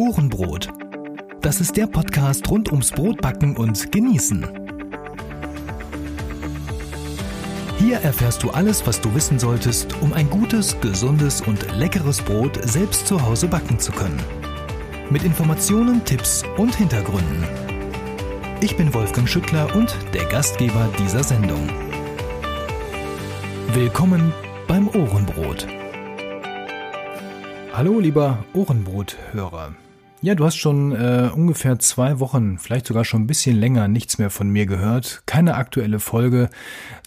Ohrenbrot. Das ist der Podcast rund ums Brotbacken und Genießen. Hier erfährst du alles, was du wissen solltest, um ein gutes, gesundes und leckeres Brot selbst zu Hause backen zu können. Mit Informationen, Tipps und Hintergründen. Ich bin Wolfgang Schüttler und der Gastgeber dieser Sendung. Willkommen beim Ohrenbrot. Hallo, lieber Ohrenbrot-Hörer. Ja, du hast schon äh, ungefähr zwei Wochen, vielleicht sogar schon ein bisschen länger nichts mehr von mir gehört. Keine aktuelle Folge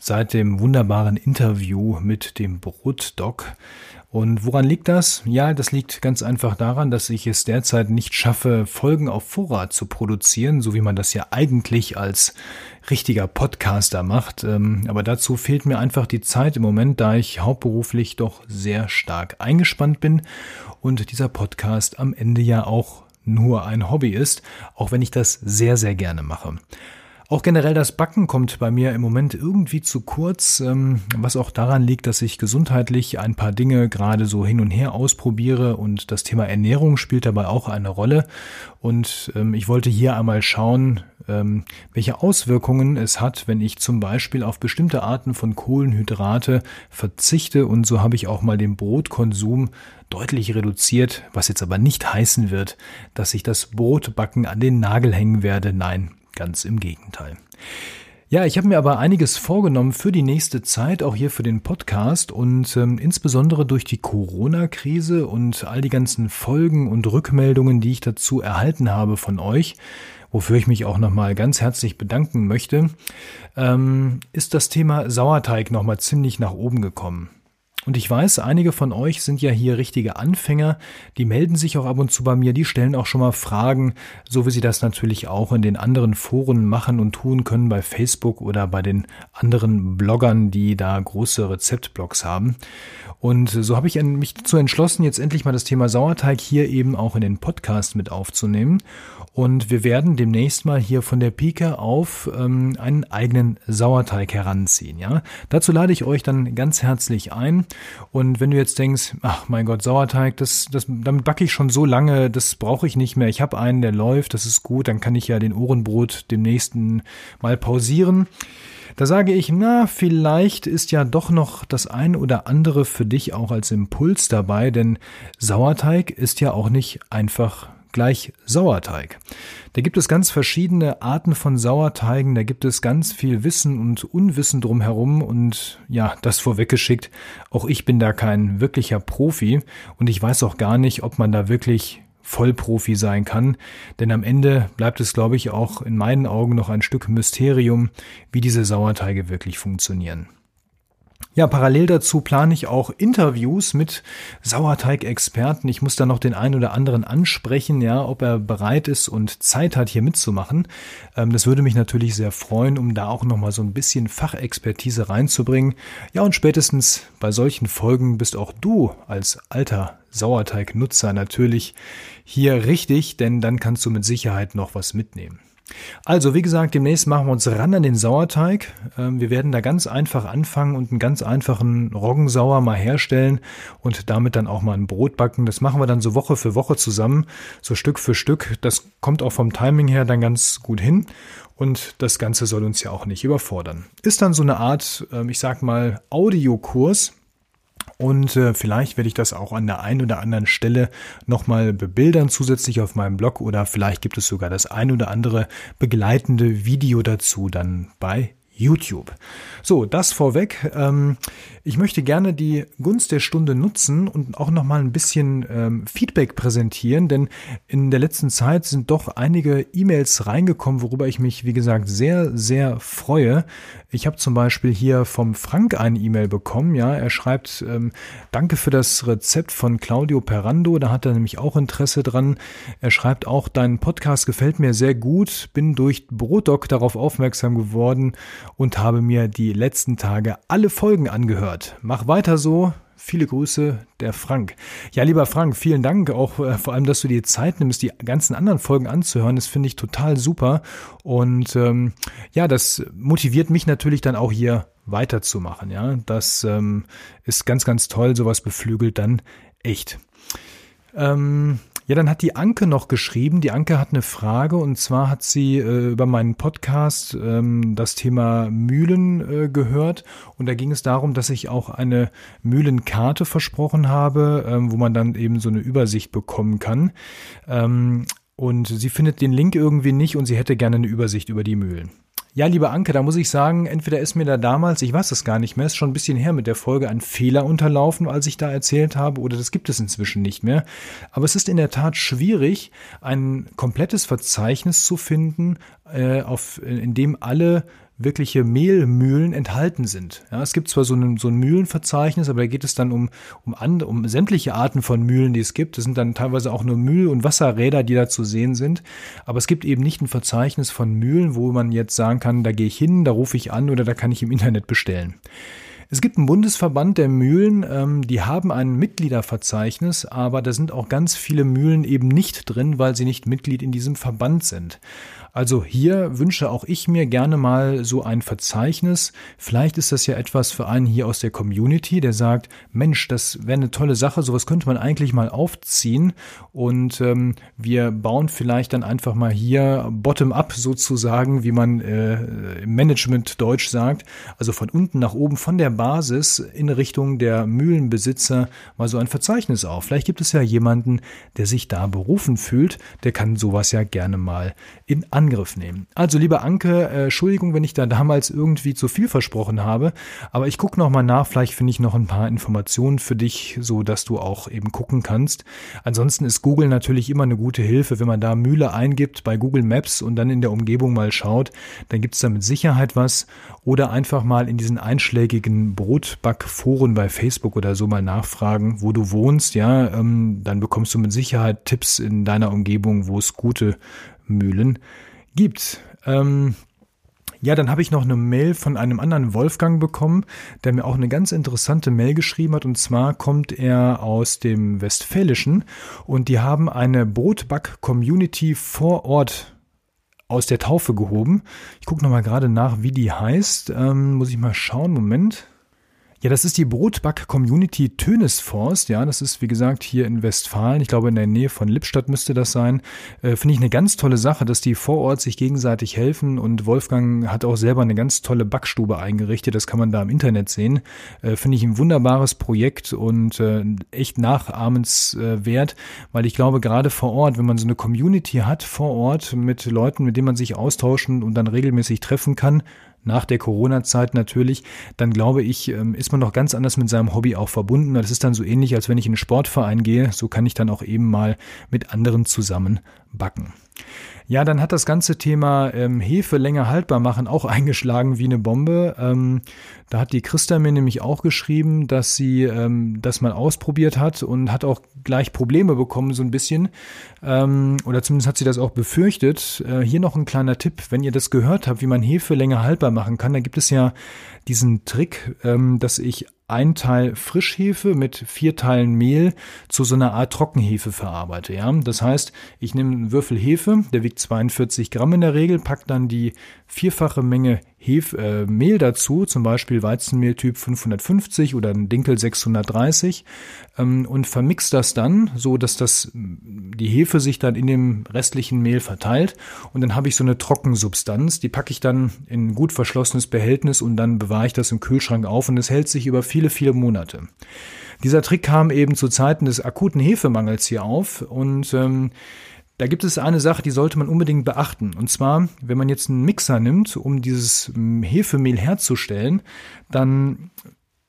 seit dem wunderbaren Interview mit dem Brotdoc. Und woran liegt das? Ja, das liegt ganz einfach daran, dass ich es derzeit nicht schaffe, Folgen auf Vorrat zu produzieren, so wie man das ja eigentlich als richtiger Podcaster macht. Ähm, aber dazu fehlt mir einfach die Zeit im Moment, da ich hauptberuflich doch sehr stark eingespannt bin und dieser Podcast am Ende ja auch nur ein Hobby ist, auch wenn ich das sehr, sehr gerne mache. Auch generell das Backen kommt bei mir im Moment irgendwie zu kurz, ähm, was auch daran liegt, dass ich gesundheitlich ein paar Dinge gerade so hin und her ausprobiere und das Thema Ernährung spielt dabei auch eine Rolle. Und ähm, ich wollte hier einmal schauen, ähm, welche Auswirkungen es hat, wenn ich zum Beispiel auf bestimmte Arten von Kohlenhydrate verzichte. Und so habe ich auch mal den Brotkonsum deutlich reduziert, was jetzt aber nicht heißen wird, dass ich das Brotbacken an den Nagel hängen werde. Nein, Ganz im Gegenteil. Ja, ich habe mir aber einiges vorgenommen für die nächste Zeit, auch hier für den Podcast und ähm, insbesondere durch die Corona-Krise und all die ganzen Folgen und Rückmeldungen, die ich dazu erhalten habe von euch, wofür ich mich auch nochmal ganz herzlich bedanken möchte, ähm, ist das Thema Sauerteig nochmal ziemlich nach oben gekommen. Und ich weiß, einige von euch sind ja hier richtige Anfänger, die melden sich auch ab und zu bei mir, die stellen auch schon mal Fragen, so wie sie das natürlich auch in den anderen Foren machen und tun können bei Facebook oder bei den anderen Bloggern, die da große Rezeptblogs haben. Und so habe ich mich dazu entschlossen, jetzt endlich mal das Thema Sauerteig hier eben auch in den Podcast mit aufzunehmen. Und wir werden demnächst mal hier von der Pike auf ähm, einen eigenen Sauerteig heranziehen. Ja, dazu lade ich euch dann ganz herzlich ein. Und wenn du jetzt denkst, ach mein Gott, Sauerteig, das, das, damit backe ich schon so lange, das brauche ich nicht mehr. Ich habe einen, der läuft, das ist gut. Dann kann ich ja den Ohrenbrot demnächst mal pausieren. Da sage ich, na, vielleicht ist ja doch noch das ein oder andere für dich auch als Impuls dabei, denn Sauerteig ist ja auch nicht einfach gleich Sauerteig. Da gibt es ganz verschiedene Arten von Sauerteigen, da gibt es ganz viel Wissen und Unwissen drumherum und ja, das vorweggeschickt, auch ich bin da kein wirklicher Profi und ich weiß auch gar nicht, ob man da wirklich Vollprofi sein kann, denn am Ende bleibt es, glaube ich, auch in meinen Augen noch ein Stück Mysterium, wie diese Sauerteige wirklich funktionieren. Ja, parallel dazu plane ich auch Interviews mit Sauerteig-Experten. Ich muss da noch den einen oder anderen ansprechen, ja, ob er bereit ist und Zeit hat, hier mitzumachen. Ähm, das würde mich natürlich sehr freuen, um da auch nochmal so ein bisschen Fachexpertise reinzubringen. Ja, und spätestens bei solchen Folgen bist auch du als alter Sauerteig-Nutzer natürlich hier richtig, denn dann kannst du mit Sicherheit noch was mitnehmen. Also, wie gesagt, demnächst machen wir uns ran an den Sauerteig. Ähm, wir werden da ganz einfach anfangen und einen ganz einfachen Roggensauer mal herstellen und damit dann auch mal ein Brot backen. Das machen wir dann so Woche für Woche zusammen, so Stück für Stück. Das kommt auch vom Timing her dann ganz gut hin und das Ganze soll uns ja auch nicht überfordern. Ist dann so eine Art, ähm, ich sag mal, Audiokurs und äh, vielleicht werde ich das auch an der einen oder anderen Stelle nochmal bebildern zusätzlich auf meinem Blog oder vielleicht gibt es sogar das ein oder andere begleitende Video dazu dann bei YouTube. So, das vorweg. Ähm, ich möchte gerne die Gunst der Stunde nutzen und auch noch mal ein bisschen ähm, Feedback präsentieren, denn in der letzten Zeit sind doch einige E-Mails reingekommen, worüber ich mich, wie gesagt, sehr, sehr freue. Ich habe zum Beispiel hier vom Frank eine E-Mail bekommen. Ja, er schreibt, ähm, danke für das Rezept von Claudio Perando. Da hat er nämlich auch Interesse dran. Er schreibt auch, dein Podcast gefällt mir sehr gut. Bin durch Brotdoc darauf aufmerksam geworden und habe mir die letzten Tage alle Folgen angehört. Mach weiter so. Viele Grüße, der Frank. Ja, lieber Frank, vielen Dank auch äh, vor allem, dass du dir Zeit nimmst, die ganzen anderen Folgen anzuhören. Das finde ich total super. Und ähm, ja, das motiviert mich natürlich dann auch hier weiterzumachen. Ja, das ähm, ist ganz, ganz toll. Sowas beflügelt dann echt. Ähm, Ja, dann hat die Anke noch geschrieben. Die Anke hat eine Frage und zwar hat sie äh, über meinen Podcast ähm, das Thema Mühlen äh, gehört und da ging es darum, dass ich auch eine Mühlenkarte versprochen habe, ähm, wo man dann eben so eine Übersicht bekommen kann. Ähm, und sie findet den Link irgendwie nicht und sie hätte gerne eine Übersicht über die Mühlen. Ja, liebe Anke, da muss ich sagen, entweder ist mir da damals, ich weiß es gar nicht mehr, ist schon ein bisschen her mit der Folge ein Fehler unterlaufen, als ich da erzählt habe, oder das gibt es inzwischen nicht mehr. Aber es ist in der Tat schwierig, ein komplettes Verzeichnis zu finden, äh, auf, in dem alle wirkliche Mehlmühlen enthalten sind. Ja, es gibt zwar so ein, so ein Mühlenverzeichnis, aber da geht es dann um, um, andere, um sämtliche Arten von Mühlen, die es gibt. Das sind dann teilweise auch nur Mühl- und Wasserräder, die da zu sehen sind. Aber es gibt eben nicht ein Verzeichnis von Mühlen, wo man jetzt sagen kann, da gehe ich hin, da rufe ich an oder da kann ich im Internet bestellen. Es gibt einen Bundesverband der Mühlen, ähm, die haben ein Mitgliederverzeichnis, aber da sind auch ganz viele Mühlen eben nicht drin, weil sie nicht Mitglied in diesem Verband sind. Also hier wünsche auch ich mir gerne mal so ein Verzeichnis. Vielleicht ist das ja etwas für einen hier aus der Community, der sagt, Mensch, das wäre eine tolle Sache, sowas könnte man eigentlich mal aufziehen und ähm, wir bauen vielleicht dann einfach mal hier bottom-up sozusagen, wie man äh, im Management Deutsch sagt, also von unten nach oben, von der Basis in Richtung der Mühlenbesitzer mal so ein Verzeichnis auf. Vielleicht gibt es ja jemanden, der sich da berufen fühlt, der kann sowas ja gerne mal in Angriff nehmen. Also, liebe Anke, äh, Entschuldigung, wenn ich da damals irgendwie zu viel versprochen habe, aber ich gucke nochmal nach, vielleicht finde ich noch ein paar Informationen für dich, so dass du auch eben gucken kannst. Ansonsten ist Google natürlich immer eine gute Hilfe, wenn man da Mühle eingibt bei Google Maps und dann in der Umgebung mal schaut, dann gibt es da mit Sicherheit was oder einfach mal in diesen einschlägigen Brotbackforen bei Facebook oder so mal nachfragen, wo du wohnst, ja, ähm, dann bekommst du mit Sicherheit Tipps in deiner Umgebung, wo es gute Mühlen gibt. Ähm, ja, dann habe ich noch eine Mail von einem anderen Wolfgang bekommen, der mir auch eine ganz interessante Mail geschrieben hat. Und zwar kommt er aus dem Westfälischen und die haben eine Brotback-Community vor Ort aus der Taufe gehoben. Ich gucke nochmal gerade nach, wie die heißt. Ähm, muss ich mal schauen. Moment. Ja, das ist die Brotback-Community Tönesforst. Ja, das ist, wie gesagt, hier in Westfalen. Ich glaube, in der Nähe von Lippstadt müsste das sein. Äh, Finde ich eine ganz tolle Sache, dass die vor Ort sich gegenseitig helfen. Und Wolfgang hat auch selber eine ganz tolle Backstube eingerichtet. Das kann man da im Internet sehen. Äh, Finde ich ein wunderbares Projekt und äh, echt nachahmenswert, weil ich glaube, gerade vor Ort, wenn man so eine Community hat vor Ort mit Leuten, mit denen man sich austauschen und dann regelmäßig treffen kann, nach der Corona-Zeit natürlich, dann glaube ich, ähm, ist man noch ganz anders mit seinem Hobby auch verbunden. Das ist dann so ähnlich, als wenn ich in einen Sportverein gehe. So kann ich dann auch eben mal mit anderen zusammen backen. Ja, dann hat das ganze Thema ähm, Hefe länger haltbar machen auch eingeschlagen wie eine Bombe. Ähm, da hat die Christa mir nämlich auch geschrieben, dass sie ähm, das mal ausprobiert hat und hat auch gleich Probleme bekommen, so ein bisschen. Ähm, oder zumindest hat sie das auch befürchtet. Äh, hier noch ein kleiner Tipp, wenn ihr das gehört habt, wie man Hefe länger haltbar machen kann, da gibt es ja diesen Trick, ähm, dass ich ein Teil Frischhefe mit vier Teilen Mehl zu so einer Art Trockenhefe verarbeite. Ja? Das heißt, ich nehme einen Würfel Hefe, der wiegt 42 Gramm in der Regel, pack dann die vierfache Menge Hef, äh, Mehl dazu, zum Beispiel Weizenmehltyp 550 oder ein Dinkel 630 ähm, und vermix das dann, so dass das die Hefe sich dann in dem restlichen Mehl verteilt und dann habe ich so eine Trockensubstanz, die packe ich dann in ein gut verschlossenes Behältnis und dann bewahre ich das im Kühlschrank auf und es hält sich über viele, viele Monate. Dieser Trick kam eben zu Zeiten des akuten Hefemangels hier auf und ähm, da gibt es eine Sache, die sollte man unbedingt beachten. Und zwar, wenn man jetzt einen Mixer nimmt, um dieses hm, Hefemehl herzustellen, dann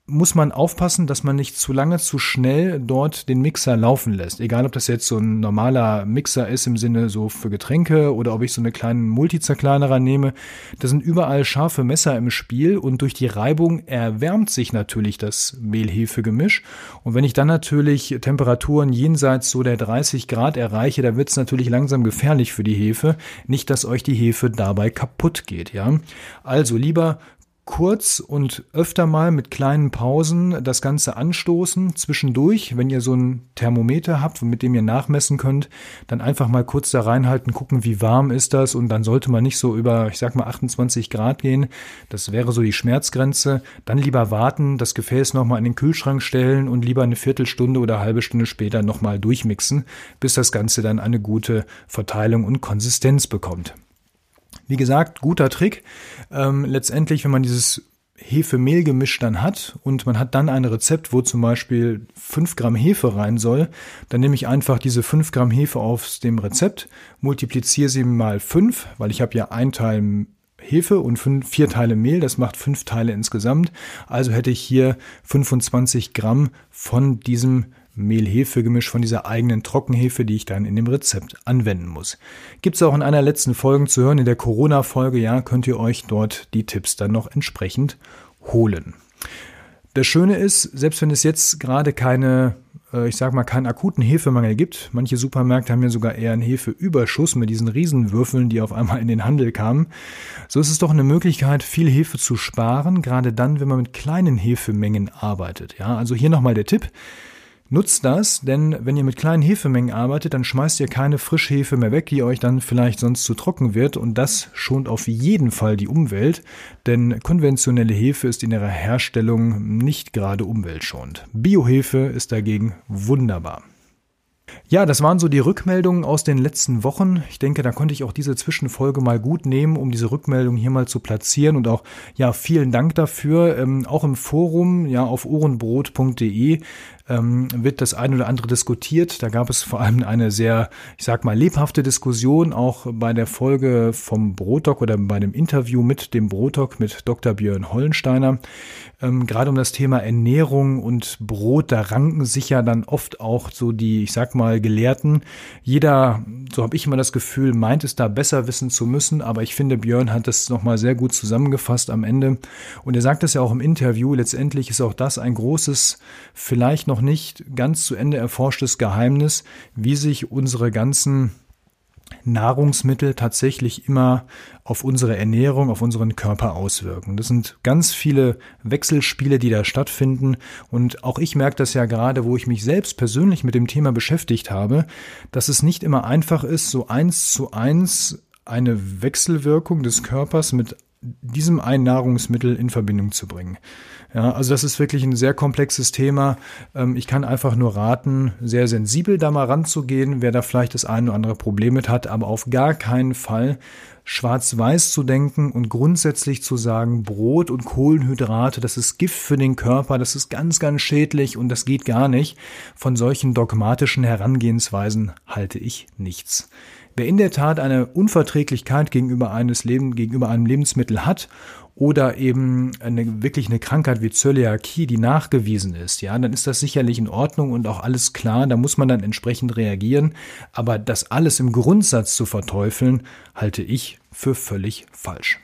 muss man aufpassen, dass man nicht zu lange, zu schnell dort den Mixer laufen lässt. Egal, ob das jetzt so ein normaler Mixer ist im Sinne so für Getränke oder ob ich so eine kleinen Multizerkleinerer nehme. Da sind überall scharfe Messer im Spiel und durch die Reibung erwärmt sich natürlich das Mehl-Hefe-Gemisch. Und wenn ich dann natürlich Temperaturen jenseits so der 30 Grad erreiche, da wird es natürlich langsam gefährlich für die Hefe. Nicht, dass euch die Hefe dabei kaputt geht, ja. Also lieber kurz und öfter mal mit kleinen Pausen das Ganze anstoßen. Zwischendurch, wenn ihr so ein Thermometer habt, mit dem ihr nachmessen könnt, dann einfach mal kurz da reinhalten, gucken, wie warm ist das und dann sollte man nicht so über, ich sag mal, 28 Grad gehen. Das wäre so die Schmerzgrenze. Dann lieber warten, das Gefäß nochmal in den Kühlschrank stellen und lieber eine Viertelstunde oder halbe Stunde später nochmal durchmixen, bis das Ganze dann eine gute Verteilung und Konsistenz bekommt. Wie gesagt, guter Trick. Ähm, letztendlich, wenn man dieses Hefe-Mehl-Gemisch dann hat und man hat dann ein Rezept, wo zum Beispiel 5 Gramm Hefe rein soll, dann nehme ich einfach diese 5 Gramm Hefe aus dem Rezept, multipliziere sie mal 5, weil ich habe ja ein Teil Hefe und fünf, vier Teile Mehl, das macht fünf Teile insgesamt. Also hätte ich hier 25 Gramm von diesem Mehl-Hefe-Gemisch von dieser eigenen Trockenhefe, die ich dann in dem Rezept anwenden muss. Gibt es auch in einer letzten Folge zu hören, in der Corona-Folge, ja, könnt ihr euch dort die Tipps dann noch entsprechend holen. Das Schöne ist, selbst wenn es jetzt gerade keine, äh, ich sag mal, keinen akuten Hefemangel gibt, manche Supermärkte haben ja sogar eher einen Hefeüberschuss mit diesen Riesenwürfeln, die auf einmal in den Handel kamen, so ist es doch eine Möglichkeit, viel Hefe zu sparen, gerade dann, wenn man mit kleinen Hefemengen arbeitet. Ja, also hier nochmal der Tipp. Nutzt das, denn wenn ihr mit kleinen Hefemengen arbeitet, dann schmeißt ihr keine Frischhefe mehr weg, die euch dann vielleicht sonst zu trocken wird und das schont auf jeden Fall die Umwelt, denn konventionelle Hefe ist in ihrer Herstellung nicht gerade umweltschonend. Biohefe ist dagegen wunderbar. Ja, das waren so die Rückmeldungen aus den letzten Wochen. Ich denke, da konnte ich auch diese Zwischenfolge mal gut nehmen, um diese Rückmeldung hier mal zu platzieren und auch, ja, vielen Dank dafür. Ähm, auch im Forum, ja, auf ohrenbrot.de ähm, wird das ein oder andere diskutiert. Da gab es vor allem eine sehr, ich sag mal, lebhafte Diskussion, auch bei der Folge vom Brotdoc oder bei dem Interview mit dem Brotdoc mit Dr. Björn Hollensteiner. Ähm, gerade um das Thema Ernährung und Brot, da ranken sich ja dann oft auch so die, ich sag mal, Gelehrten. Jeder, so habe ich immer das Gefühl, meint es da besser wissen zu müssen, aber ich finde, Björn hat das nochmal sehr gut zusammengefasst am Ende. Und er sagt es ja auch im Interview, letztendlich ist auch das ein großes, vielleicht noch noch nicht ganz zu Ende erforschtes Geheimnis, wie sich unsere ganzen Nahrungsmittel tatsächlich immer auf unsere Ernährung, auf unseren Körper auswirken. Das sind ganz viele Wechselspiele, die da stattfinden. Und auch ich merke das ja gerade, wo ich mich selbst persönlich mit dem Thema beschäftigt habe, dass es nicht immer einfach ist, so eins zu eins eine Wechselwirkung des Körpers mit diesem einen Nahrungsmittel in Verbindung zu bringen. Ja, also das ist wirklich ein sehr komplexes Thema. Ähm, ich kann einfach nur raten, sehr sensibel da mal ranzugehen, wer da vielleicht das eine oder andere Problem mit hat, aber auf gar keinen Fall schwarz-weiß zu denken und grundsätzlich zu sagen, Brot und Kohlenhydrate, das ist Gift für den Körper, das ist ganz, ganz schädlich und das geht gar nicht. Von solchen dogmatischen Herangehensweisen halte ich nichts. Wer in der Tat eine Unverträglichkeit gegenüber eines Leben, gegenüber einem Lebensmittel hat oder eben eine, wirklich eine Krankheit wie Zöliakie, die nachgewiesen ist, ja, dann ist das sicherlich in Ordnung und auch alles klar, da muss man dann entsprechend reagieren. Aber das alles im Grundsatz zu verteufeln, halte ich für völlig falsch.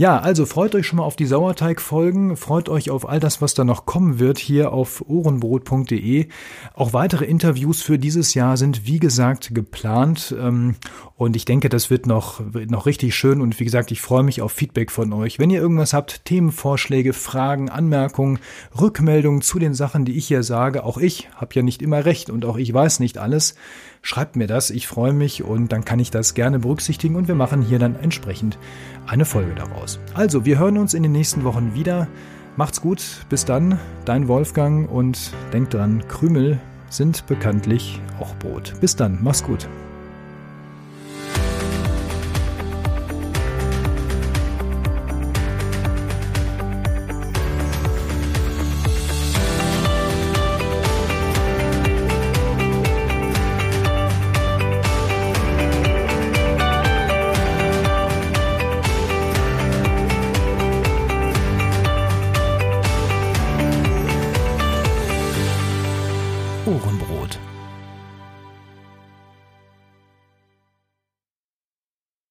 Ja, also freut euch schon mal auf die Sauerteigfolgen, freut euch auf all das, was da noch kommen wird hier auf ohrenbrot.de. Auch weitere Interviews für dieses Jahr sind wie gesagt geplant ähm, und ich denke, das wird noch, wird noch richtig schön und wie gesagt, ich freue mich auf Feedback von euch. Wenn ihr irgendwas habt, Themenvorschläge, Fragen, Anmerkungen, Rückmeldungen zu den Sachen, die ich hier sage, auch ich habe ja nicht immer recht und auch ich weiß nicht alles, schreibt mir das, ich freue mich und dann kann ich das gerne berücksichtigen und wir machen hier dann entsprechend eine Folge daraus. Also, wir hören uns in den nächsten Wochen wieder. Macht's gut, bis dann, dein Wolfgang und denkt dran, Krümel sind bekanntlich auch Brot. Bis dann, mach's gut.